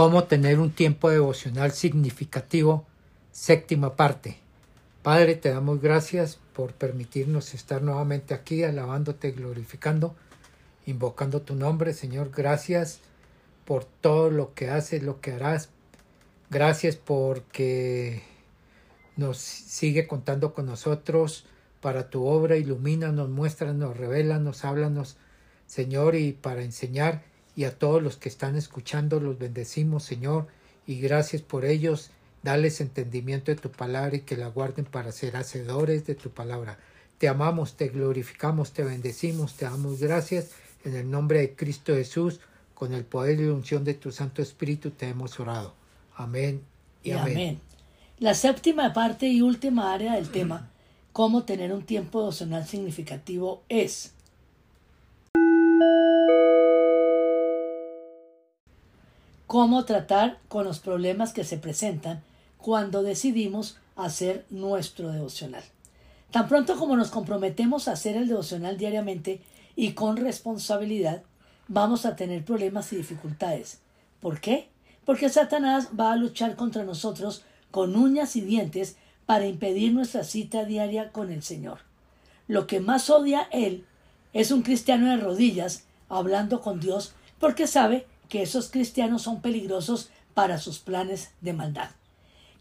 cómo tener un tiempo devocional significativo, séptima parte. Padre, te damos gracias por permitirnos estar nuevamente aquí, alabándote, glorificando, invocando tu nombre, Señor. Gracias por todo lo que haces, lo que harás. Gracias porque nos sigue contando con nosotros para tu obra, ilumínanos, muéstranos, revélanos, háblanos, Señor, y para enseñar y a todos los que están escuchando los bendecimos, Señor, y gracias por ellos. Dales entendimiento de tu palabra y que la guarden para ser hacedores de tu palabra. Te amamos, te glorificamos, te bendecimos, te damos gracias. En el nombre de Cristo Jesús, con el poder y la unción de tu Santo Espíritu, te hemos orado. Amén y, amén. La séptima parte y última área del tema, cómo tener un tiempo devocional significativo, es cómo tratar con los problemas que se presentan cuando decidimos hacer nuestro devocional. Tan pronto como nos comprometemos a hacer el devocional diariamente y con responsabilidad, vamos a tener problemas y dificultades. ¿Por qué? Porque Satanás va a luchar contra nosotros con uñas y dientes para impedir nuestra cita diaria con el Señor. Lo que más odia él es un cristiano de rodillas hablando con Dios porque sabe que esos cristianos son peligrosos para sus planes de maldad.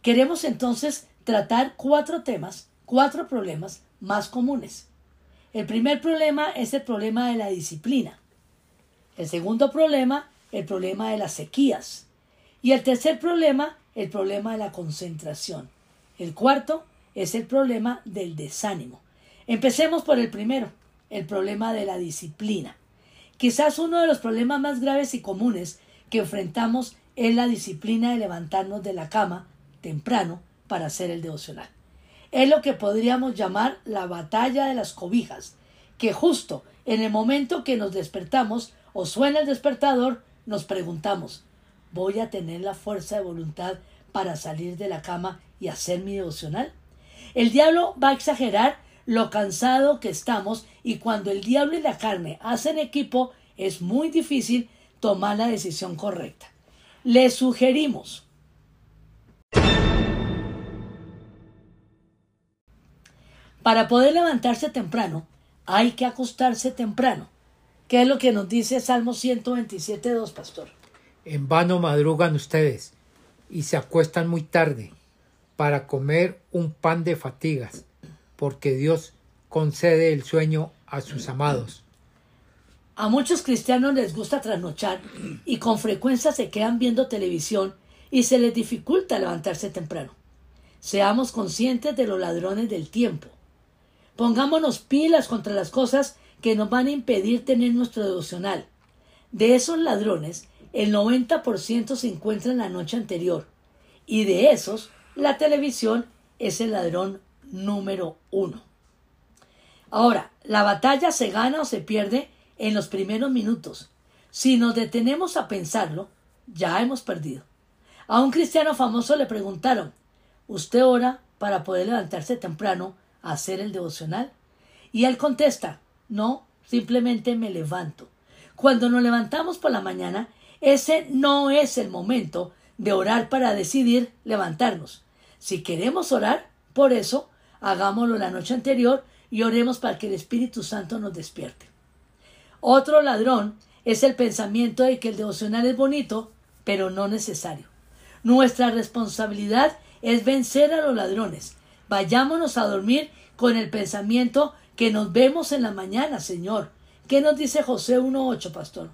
Queremos entonces tratar cuatro temas, cuatro problemas más comunes. El primer problema es el problema de la disciplina. El segundo problema, el problema de las sequías. Y el tercer problema, el problema de la concentración. El cuarto es el problema del desánimo. Empecemos por el primero, el problema de la disciplina. Quizás uno de los problemas más graves y comunes que enfrentamos es la disciplina de levantarnos de la cama temprano para hacer el devocional. Es lo que podríamos llamar la batalla de las cobijas, que justo en el momento que nos despertamos o suena el despertador, nos preguntamos, ¿voy a tener la fuerza de voluntad para salir de la cama y hacer mi devocional? El diablo va a exagerar lo cansado que estamos y cuando el diablo y la carne hacen equipo es muy difícil tomar la decisión correcta. Le sugerimos Para poder levantarse temprano, hay que acostarse temprano. ¿Qué es lo que nos dice Salmo 127.2, pastor? En vano madrugan ustedes y se acuestan muy tarde para comer un pan de fatigas porque Dios concede el sueño a sus amados. A muchos cristianos les gusta trasnochar y con frecuencia se quedan viendo televisión y se les dificulta levantarse temprano. Seamos conscientes de los ladrones del tiempo. Pongámonos pilas contra las cosas que nos van a impedir tener nuestro devocional. De esos ladrones, el 90% se encuentra en la noche anterior, y de esos, la televisión es el ladrón número uno. Ahora, la batalla se gana o se pierde en los primeros minutos. Si nos detenemos a pensarlo, ya hemos perdido. A un cristiano famoso le preguntaron, ¿usted ora para poder levantarse temprano a hacer el devocional? Y él contesta, no, simplemente me levanto. Cuando nos levantamos por la mañana, ese no es el momento de orar para decidir levantarnos. Si queremos orar, por eso, hagámoslo la noche anterior y oremos para que el Espíritu Santo nos despierte. Otro ladrón es el pensamiento de que el devocional es bonito, pero no necesario. Nuestra responsabilidad es vencer a los ladrones. Vayámonos a dormir con el pensamiento que nos vemos en la mañana, Señor. ¿Qué nos dice José 1.8, pastor?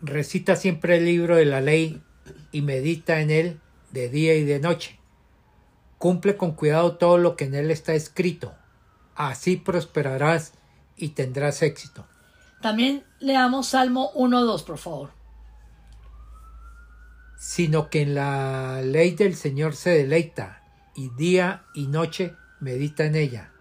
Recita siempre el libro de la ley y medita en él de día y de noche. Cumple con cuidado todo lo que en él está escrito. Así prosperarás y tendrás éxito. También leamos Salmo 1.2, por favor. Sino que en la ley del Señor se deleita, y día y noche medita en ella.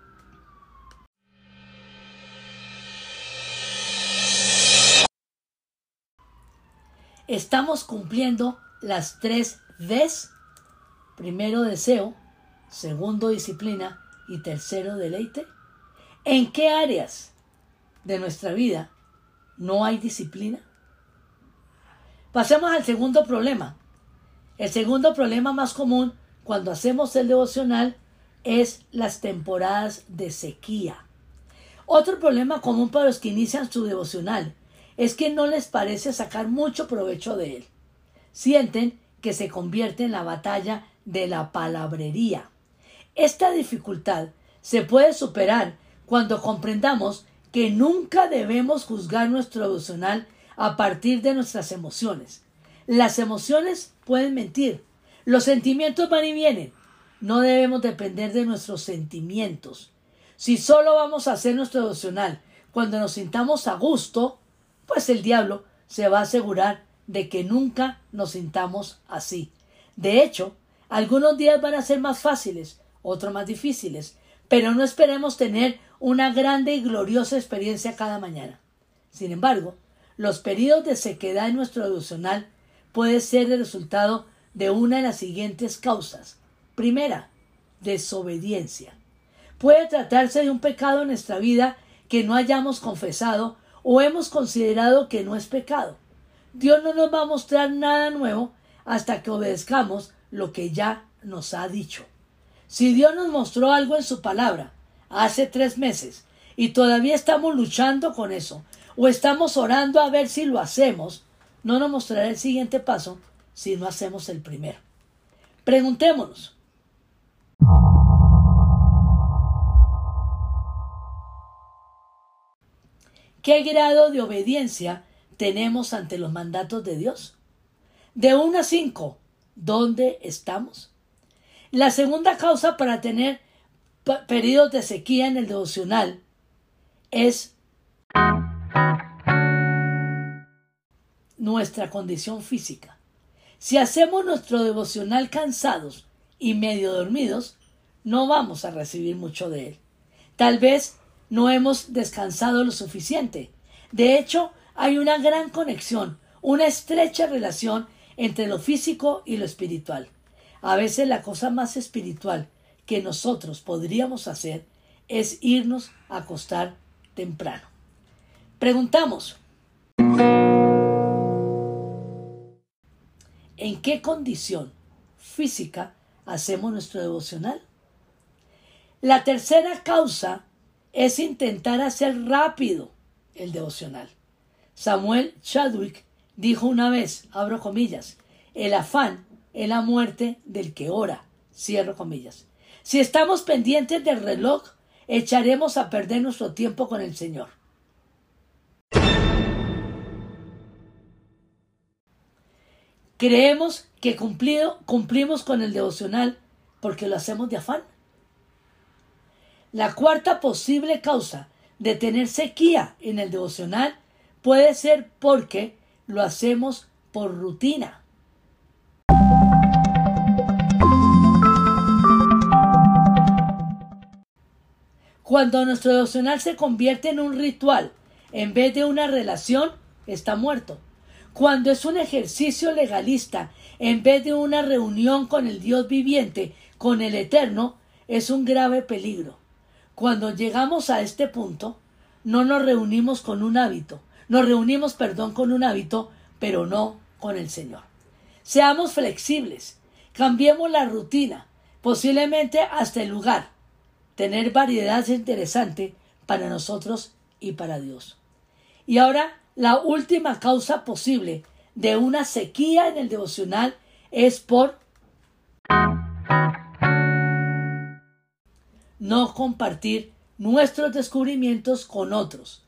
Estamos cumpliendo las tres Ds. Primero deseo, segundo disciplina y tercero deleite. ¿En qué áreas de nuestra vida no hay disciplina? Pasemos al segundo problema. El segundo problema más común cuando hacemos el devocional es las temporadas de sequía. Otro problema común para los que inician su devocional es que no les parece sacar mucho provecho de él. Sienten que se convierte en la batalla de la palabrería. Esta dificultad se puede superar cuando comprendamos que nunca debemos juzgar nuestro devocional a partir de nuestras emociones. Las emociones pueden mentir, los sentimientos van y vienen. No debemos depender de nuestros sentimientos. Si solo vamos a hacer nuestro devocional cuando nos sintamos a gusto, pues el diablo se va a asegurar de que nunca nos sintamos así. De hecho, algunos días van a ser más fáciles, otros más difíciles, pero no esperemos tener una grande y gloriosa experiencia cada mañana. Sin embargo, los periodos de sequedad en nuestro devocional puede ser el resultado de una de las siguientes causas. Primera, desobediencia. Puede tratarse de un pecado en nuestra vida que no hayamos confesado o hemos considerado que no es pecado. Dios no nos va a mostrar nada nuevo hasta que obedezcamos lo que ya nos ha dicho. Si Dios nos mostró algo en su palabra hace tres meses y todavía estamos luchando con eso o estamos orando a ver si lo hacemos, no nos mostrará el siguiente paso si no hacemos el primero. Preguntémonos. ¿Qué grado de obediencia tenemos ante los mandatos de Dios? De 1 a 5, ¿dónde estamos? La segunda causa para tener periodos de sequía en el devocional es nuestra condición física. Si hacemos nuestro devocional cansados y medio dormidos, no vamos a recibir mucho de él. Tal vez no hemos descansado lo suficiente. De hecho, hay una gran conexión, una estrecha relación entre lo físico y lo espiritual. A veces la cosa más espiritual que nosotros podríamos hacer es irnos a acostar temprano. Preguntamos, ¿En qué condición física hacemos nuestro devocional? La tercera causa es intentar hacer rápido el devocional. Samuel Chadwick dijo una vez, abro comillas, el afán es la muerte del que ora, cierro comillas. Si estamos pendientes del reloj, echaremos a perder nuestro tiempo con el Señor. Creemos que cumplido, cumplimos con el devocional porque lo hacemos de afán. La cuarta posible causa de tener sequía en el devocional puede ser porque lo hacemos por rutina. Cuando nuestro devocional se convierte en un ritual en vez de una relación, está muerto. Cuando es un ejercicio legalista en vez de una reunión con el Dios viviente, con el Eterno, es un grave peligro. Cuando llegamos a este punto, no nos reunimos con un hábito, nos reunimos, perdón, con un hábito, pero no con el Señor. Seamos flexibles, cambiemos la rutina, posiblemente hasta el lugar. Tener variedad es interesante para nosotros y para Dios. Y ahora la última causa posible de una sequía en el devocional es por no compartir nuestros descubrimientos con otros.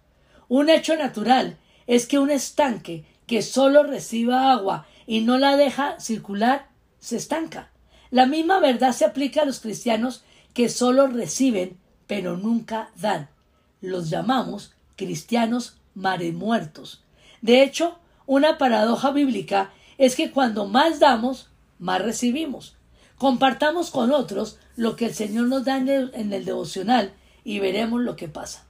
Un hecho natural es que un estanque que solo reciba agua y no la deja circular se estanca. La misma verdad se aplica a los cristianos que solo reciben pero nunca dan. Los llamamos cristianos mares muertos. De hecho, una paradoja bíblica es que cuando más damos, más recibimos. Compartamos con otros lo que el Señor nos da en el, devocional y veremos lo que pasa.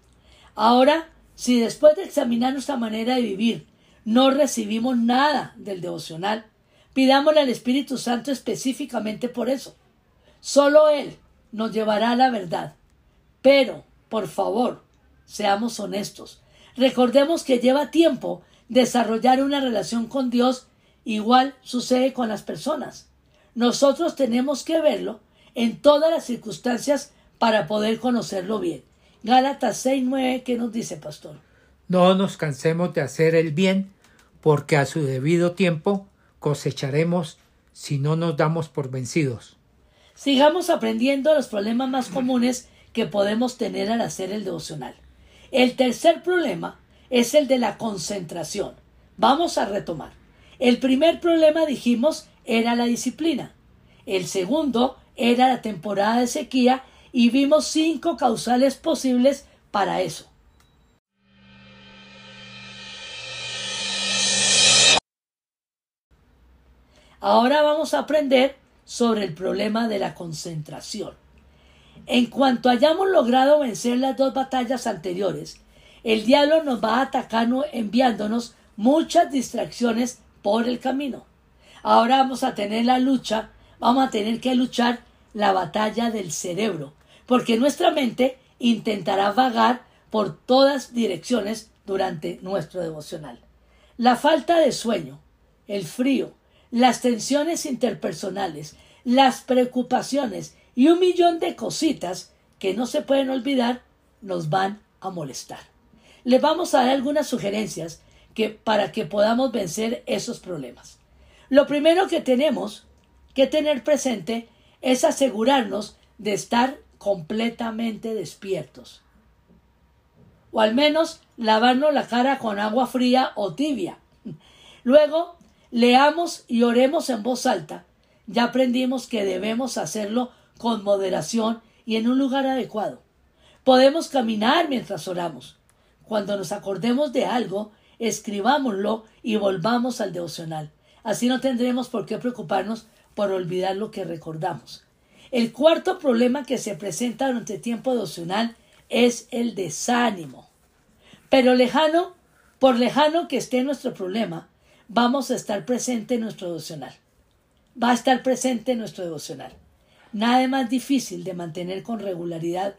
Ahora, si después de examinar nuestra manera de vivir no recibimos nada del devocional, pidámosle al Espíritu Santo específicamente por eso. Solo Él nos llevará a la verdad. Pero, por favor, seamos honestos. Recordemos que lleva tiempo desarrollar una relación con Dios, igual sucede con las personas. nosotros tenemos que verlo en todas las circunstancias para poder conocerlo bien. Gálatas 6:9, ¿qué nos dice, pastor? No nos cansemos de hacer el bien, porque a su debido tiempo cosecharemos si no nos damos por vencidos. Sigamos aprendiendo los problemas más comunes que podemos tener al hacer el devocional. El tercer problema es el de la concentración. Vamos a retomar. El primer problema, dijimos, era la disciplina. El segundo era la temporada de sequía y vimos cinco causales posibles para eso. Ahora vamos a aprender sobre el problema de la concentración. En cuanto hayamos logrado vencer las dos batallas anteriores, el diablo nos va a atacar enviándonos muchas distracciones por el camino. Ahora vamos a tener la lucha, vamos a tener que luchar la batalla del cerebro, porque nuestra mente intentará vagar por todas direcciones durante nuestro devocional. La falta de sueño, el frío, las tensiones interpersonales, las preocupaciones y un millón de cositas que no se pueden olvidar nos van a molestar. Les vamos a dar algunas sugerencias que, para que podamos vencer esos problemas. Lo primero que tenemos que tener presente es asegurarnos de estar completamente despiertos. O al menos lavarnos la cara con agua fría o tibia. Luego, leamos y oremos en voz alta. Ya aprendimos que debemos hacerlo con moderación y en un lugar adecuado. Podemos caminar mientras oramos. Cuando nos acordemos de algo, escribámoslo y volvamos al devocional. Así no tendremos por qué preocuparnos por olvidar lo que recordamos. El cuarto problema que se presenta durante el tiempo devocional es el desánimo. Pero lejano, por lejano que esté nuestro problema, vamos a estar presente en nuestro devocional. Va a estar presente en nuestro devocional. Nada más difícil de mantener con regularidad,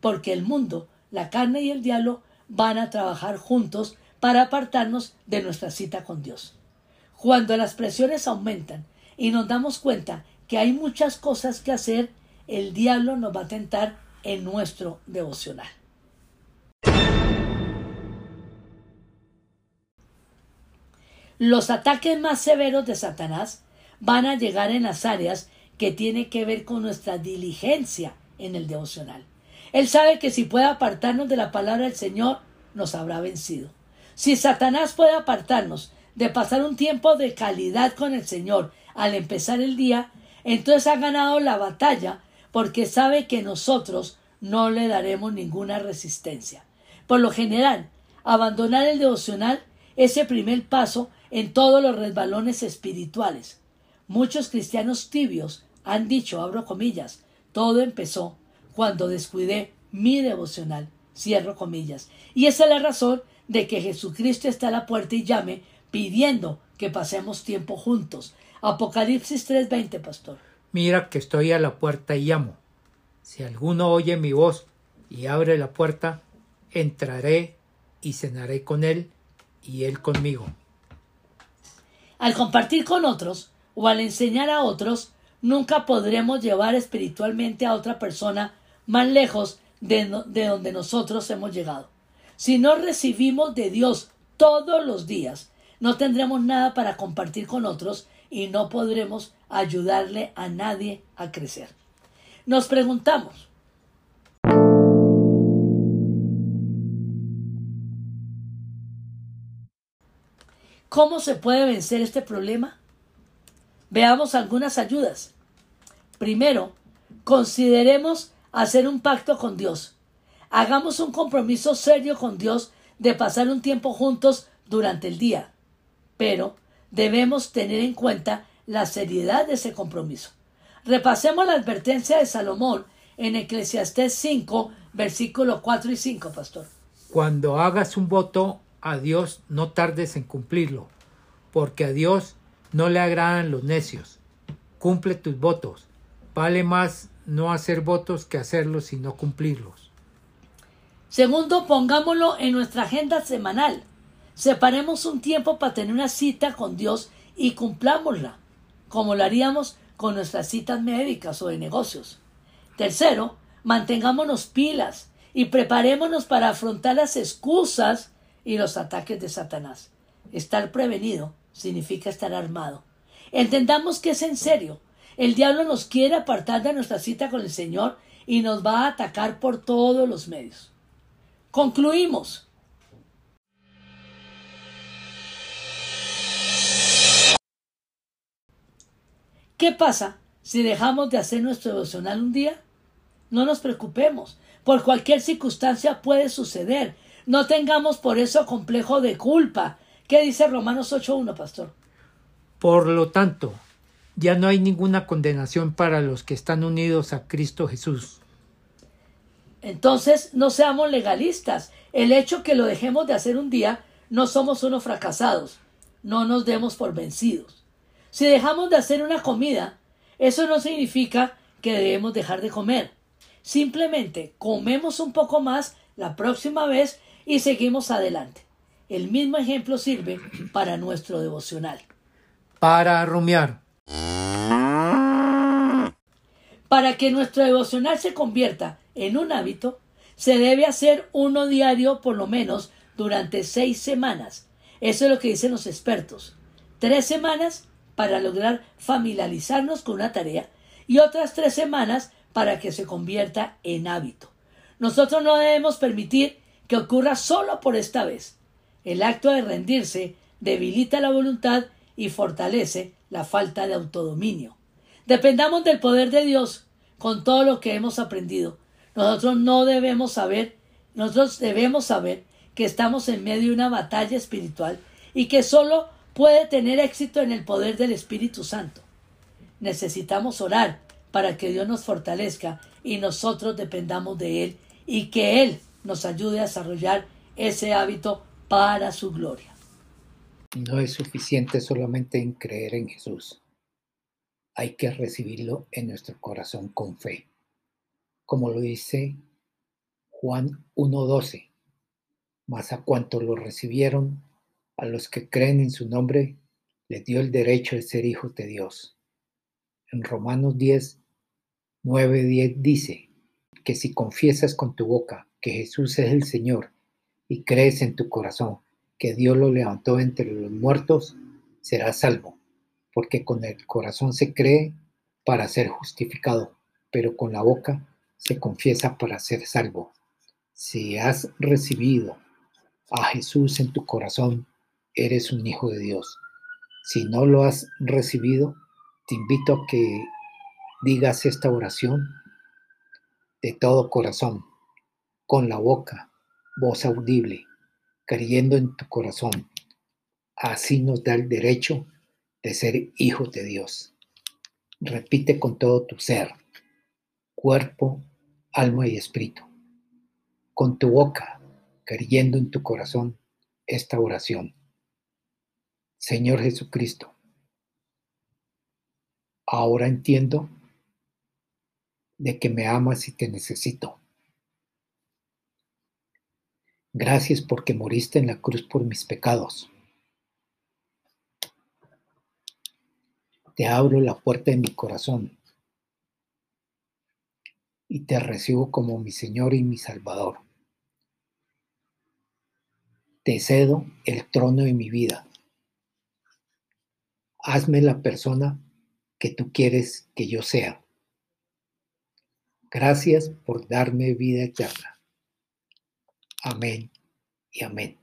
porque el mundo, la carne y el diablo van a trabajar juntos para apartarnos de nuestra cita con Dios. Cuando las presiones aumentan y nos damos cuenta que hay muchas cosas que hacer, el diablo nos va a tentar en nuestro devocional. Los ataques más severos de Satanás van a llegar en las áreas que tienen que ver con nuestra diligencia en el devocional. Él sabe que si puede apartarnos de la palabra del Señor, nos habrá vencido. Si Satanás puede apartarnos de pasar un tiempo de calidad con el Señor al empezar el día, entonces ha ganado la batalla porque sabe que nosotros no le daremos ninguna resistencia. Por lo general, abandonar el devocional es el primer paso en todos los resbalones espirituales. Muchos cristianos tibios han dicho, abro comillas, todo empezó cuando descuidé mi devocional, cierro comillas. Y esa es la razón de que Jesucristo está a la puerta y llame pidiendo que pasemos tiempo juntos. Apocalipsis 3:20, pastor. Mira que estoy a la puerta y llamo. Si alguno oye mi voz y abre la puerta, entraré y cenaré con él y él conmigo. Al compartir con otros o al enseñar a otros, nunca podremos llevar espiritualmente a otra persona más lejos de, de donde nosotros hemos llegado. Si no recibimos de Dios todos los días, no tendremos nada para compartir con otros y no podremos ayudarle a nadie a crecer. Nos preguntamos, ¿cómo se puede vencer este problema? Veamos algunas ayudas. Primero, consideremos hacer un pacto con Dios. Hagamos un compromiso serio con Dios de pasar un tiempo juntos durante el día. Pero debemos tener en cuenta la seriedad de ese compromiso. Repasemos la advertencia de Salomón en Eclesiastés 5, versículos 4 y 5, pastor. Cuando hagas un voto a Dios, no tardes en cumplirlo, porque a Dios no le agradan los necios. Cumple tus votos. Vale más no hacer votos que hacerlos y no cumplirlos. Segundo, pongámoslo en nuestra agenda semanal. Separemos un tiempo para tener una cita con Dios y cumplámosla, como lo haríamos con nuestras citas médicas o de negocios. Tercero, mantengámonos pilas y preparémonos para afrontar las excusas y los ataques de Satanás. Estar prevenido significa estar armado. Entendamos que es en serio. El diablo nos quiere apartar de nuestra cita con el Señor y nos va a atacar por todos los medios. Concluimos. ¿Qué pasa si dejamos de hacer nuestro devocional un día? No nos preocupemos. Por cualquier circunstancia puede suceder. No tengamos por eso complejo de culpa. ¿Qué dice Romanos 8.1, pastor? Por lo tanto, ya no hay ninguna condenación para los que están unidos a Cristo Jesús. Entonces, no seamos legalistas. El hecho que lo dejemos de hacer un día, no somos unos fracasados. No nos demos por vencidos. Si dejamos de hacer una comida, eso no significa que debemos dejar de comer. Simplemente comemos un poco más la próxima vez y seguimos adelante. El mismo ejemplo sirve para nuestro devocional. Para rumiar. Para que nuestro devocional se convierta en un hábito, se debe hacer uno diario por lo menos durante seis semanas. Eso es lo que dicen los expertos. Tres semanas para lograr familiarizarnos con una tarea y otras tres semanas para que se convierta en hábito. Nosotros no debemos permitir que ocurra solo por esta vez. El acto de rendirse debilita la voluntad y fortalece la falta de autodominio. Dependamos del poder de Dios con todo lo que hemos aprendido. Nosotros no debemos saber, nosotros debemos saber que estamos en medio de una batalla espiritual y que solo puede tener éxito en el poder del Espíritu Santo. Necesitamos orar para que Dios nos fortalezca y nosotros dependamos de Él y que Él nos ayude a desarrollar ese hábito para su gloria. No es suficiente solamente en creer en Jesús. Hay que recibirlo en nuestro corazón con fe. Como lo dice Juan 1.12. Mas a cuanto lo recibieron, a los que creen en su nombre, les dio el derecho de ser hijos de Dios. En Romanos 10, 9, 10 dice que si confiesas con tu boca que Jesús es el Señor y crees en tu corazón que Dios lo levantó entre los muertos, serás salvo, porque con el corazón se cree para ser justificado, pero con la boca se confiesa para ser salvo. Si has recibido a Jesús en tu corazón, eres un hijo de Dios. Si no lo has recibido, te invito a que digas esta oración de todo corazón, con la boca, voz audible, creyendo en tu corazón. Así nos da el derecho de ser hijos de Dios. Repite con todo tu ser, cuerpo, alma y espíritu. Con tu boca, creyendo en tu corazón, esta oración. Señor Jesucristo, ahora entiendo de que me amas y te necesito. Gracias porque moriste en la cruz por mis pecados. Te abro la puerta de mi corazón y te recibo como mi Señor y mi Salvador. Te cedo el trono de mi vida. Hazme la persona que tú quieres que yo sea. Gracias por darme vida eterna. Amén y amén.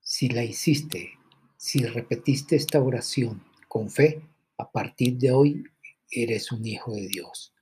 Si la hiciste, si repetiste esta oración con fe, a partir de hoy eres un hijo de Dios.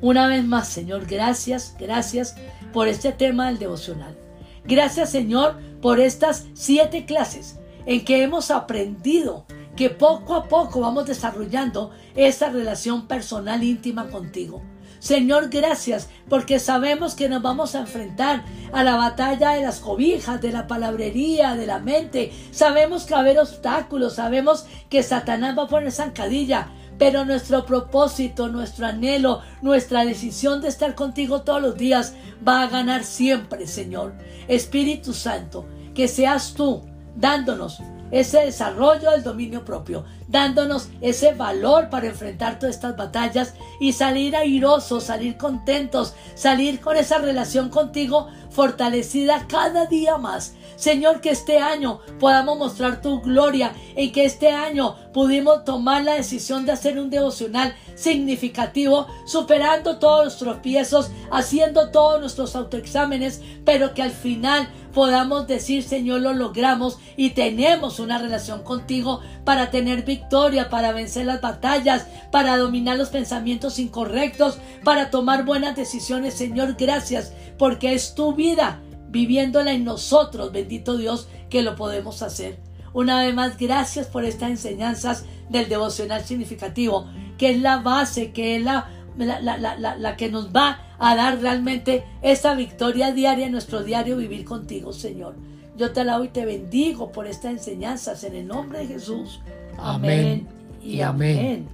Una vez más, Señor, gracias, gracias por este tema del devocional. Gracias, Señor, por estas siete clases en que hemos aprendido que poco a poco vamos desarrollando esa relación personal íntima contigo. Señor, gracias porque sabemos que nos vamos a enfrentar a la batalla de las cobijas, de la palabrería, de la mente. Sabemos que va a haber obstáculos, sabemos que Satanás va a poner zancadilla, pero nuestro propósito, nuestro anhelo, nuestra decisión de estar contigo todos los días va a ganar siempre, Señor. Espíritu Santo, que seas tú dándonos ese desarrollo del dominio propio, dándonos ese valor para enfrentar todas estas batallas y salir airosos, salir contentos, salir con esa relación contigo fortalecida cada día más. Señor, que este año podamos mostrar tu gloria y que este año pudimos tomar la decisión de hacer un devocional significativo, superando todos los tropiezos, haciendo todos nuestros autoexámenes, pero que al final podamos decir, Señor, lo logramos y tenemos una relación contigo para tener victoria, para vencer las batallas, para dominar los pensamientos incorrectos, para tomar buenas decisiones. Señor, gracias porque es tu vida viviéndola en nosotros, bendito Dios, que lo podemos hacer. Una vez más, gracias por estas enseñanzas del devocional significativo, que es la base, que es la, la, que nos va a dar realmente esa victoria diaria en nuestro diario vivir contigo, Señor. Yo te alabo y te bendigo por estas enseñanzas en el nombre de Jesús. Amén, y amén.